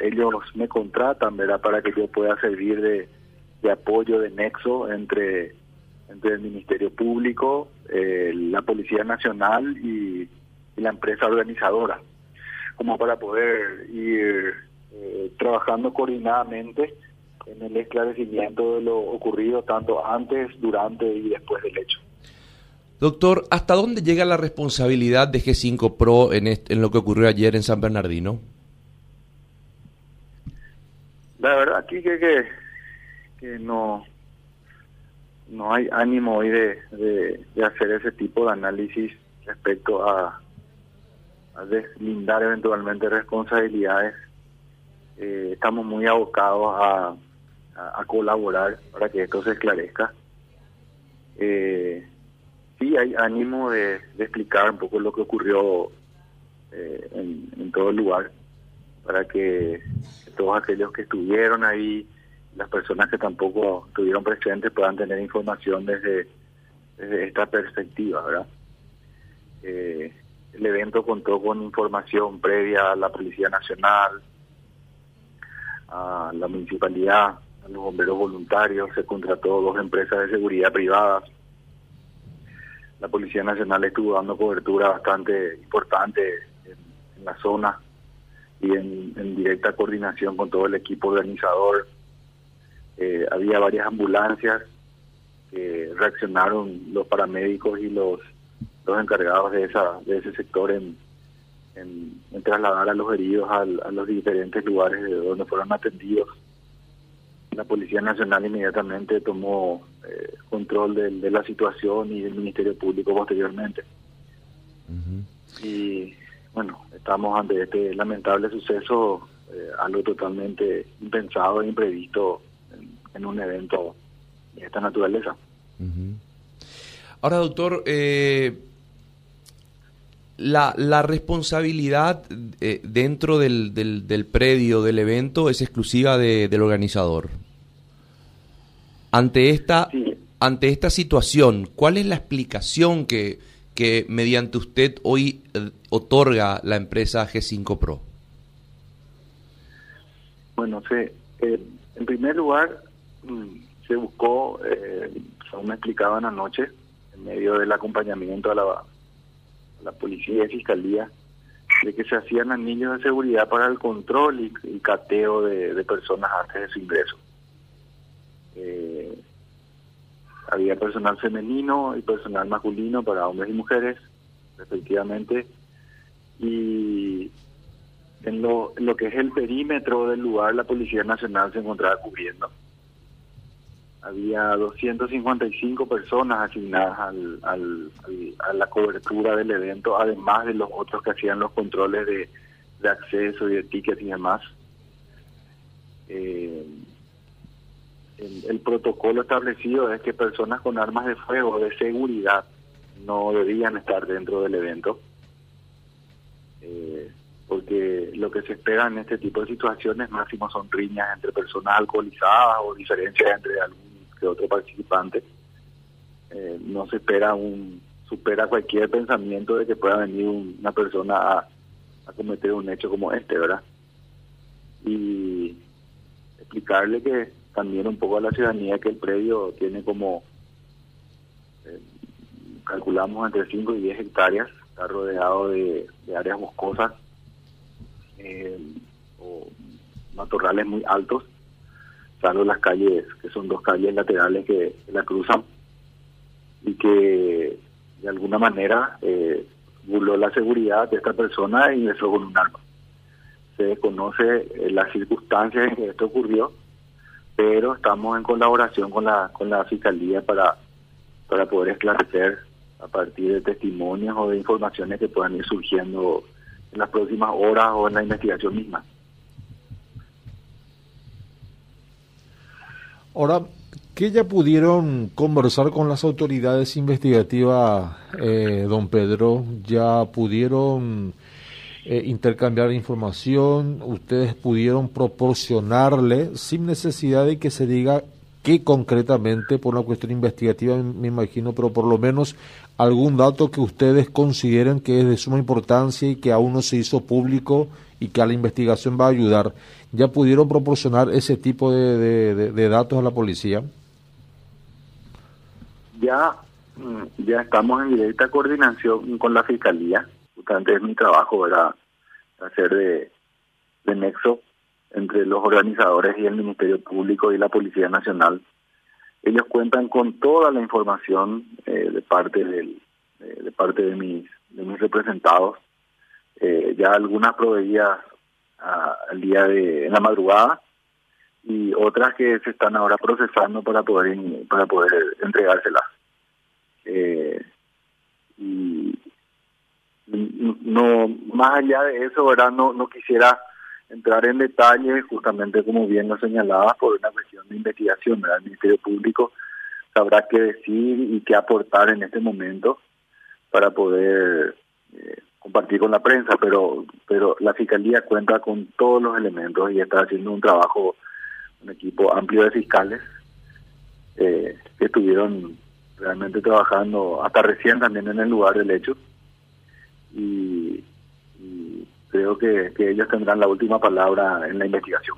ellos me contratan, ¿verdad? Para que yo pueda servir de, apoyo, de nexo entre, entre el Ministerio Público, eh, la Policía Nacional y, la empresa organizadora, como para poder ir eh, trabajando coordinadamente en el esclarecimiento de lo ocurrido tanto antes, durante y después del hecho. Doctor, ¿hasta dónde llega la responsabilidad de G5 Pro en, en lo que ocurrió ayer en San Bernardino? La verdad aquí que, que, no no hay ánimo hoy de, de, hacer ese tipo de análisis respecto a, a deslindar eventualmente responsabilidades. Eh, estamos muy abocados a, a, colaborar para que esto se esclarezca. Eh, sí hay ánimo de, explicar un poco lo que ocurrió eh, en, en todo el lugar para que todos aquellos que estuvieron ahí, las personas que tampoco estuvieron presentes puedan tener información desde, esta perspectiva, ¿verdad? Eh, el evento contó con información previa a la Policía Nacional, a la municipalidad, a los bomberos voluntarios, se contrató dos empresas de seguridad privadas. La Policía Nacional estuvo dando cobertura bastante importante en la zona y en, directa coordinación con todo el equipo organizador. Eh, había varias ambulancias que reaccionaron los paramédicos y los, los encargados de, esa, de ese sector en, en, trasladar a los heridos a los diferentes lugares de donde fueron atendidos. La Policía Nacional inmediatamente tomó eh, control de, la situación y el Ministerio Público posteriormente. Y bueno, estamos ante este lamentable suceso, eh, algo totalmente impensado e imprevisto en, un evento de esta naturaleza. Ahora, doctor, eh, la, la, responsabilidad eh, dentro del, del, predio del evento es exclusiva del organizador. Ante esta, ante esta situación, ¿cuál es la explicación que, que mediante usted hoy eh, otorga la empresa G5 Pro? Bueno, se, eh, en primer lugar, mm, se buscó, eh, según me explicaban anoche, en medio del acompañamiento a la, policía y fiscalía, de que se hacían anillos de seguridad para el control y, cateo de, personas antes de su ingreso. Eh, había personal femenino y personal masculino para hombres y mujeres, respectivamente, y en lo, lo que es el perímetro del lugar la Policía Nacional se encontraba cubriendo. Había 255 personas asignadas al, al, a la cobertura del evento, además de los otros que hacían los controles de, de acceso y de tickets y demás. Eh, el, protocolo establecido es que personas con armas de fuego de seguridad no debían estar dentro del evento, eh, porque lo que se espera en este tipo de situaciones máximo son riñas entre personas alcoholizadas o diferencias entre algún que otro participante. Eh, no se espera un supera cualquier pensamiento de que pueda venir una persona a cometer un hecho como este, ¿verdad? Y explicarle que también un poco a la ciudadanía que el predio tiene como, eh, calculamos entre 5 y 10 hectáreas, está rodeado de, áreas boscosas eh, o matorrales muy altos, salvo las calles, que son dos calles laterales que, la cruzan y que de alguna manera eh, burló la seguridad de esta persona y ingresó con un arma. Se desconoce eh, las circunstancias en que esto ocurrió, pero estamos en colaboración con la con la fiscalía para para poder esclarecer a partir de testimonios o de informaciones que puedan ir surgiendo en las próximas horas o en la investigación misma. Ahora, ¿qué ya pudieron conversar con las autoridades investigativas, eh, don Pedro? ¿Ya pudieron eh, intercambiar información, ustedes pudieron proporcionarle sin necesidad de que se diga qué concretamente por una cuestión investigativa, me imagino, pero por lo menos algún dato que ustedes consideren que es de suma importancia y que aún no se hizo público y que a la investigación va a ayudar, ¿ya pudieron proporcionar ese tipo de, datos a la policía? Ya, mm, ya estamos en directa coordinación con la Fiscalía. Justamente es mi trabajo, era hacer de, de nexo entre los organizadores y el Ministerio Público y la Policía Nacional. Ellos cuentan con toda la información eh, de parte del, de parte de mis, de mis representados. Eh, ya algunas proveídas al día de en la madrugada y otras que se están ahora procesando para poder para poder entregárselas. Eh, y no más allá de eso, ¿verdad? No, no quisiera entrar en detalle, justamente como bien lo señalaba, por una cuestión de investigación, ¿verdad? El Ministerio Público sabrá qué decir y qué aportar en este momento para poder eh, compartir con la prensa, pero pero la Fiscalía cuenta con todos los elementos y está haciendo un trabajo, un equipo amplio de fiscales eh, que estuvieron realmente trabajando hasta recién también en el lugar del hecho y, creo que, que ellos tendrán la última palabra en la investigación.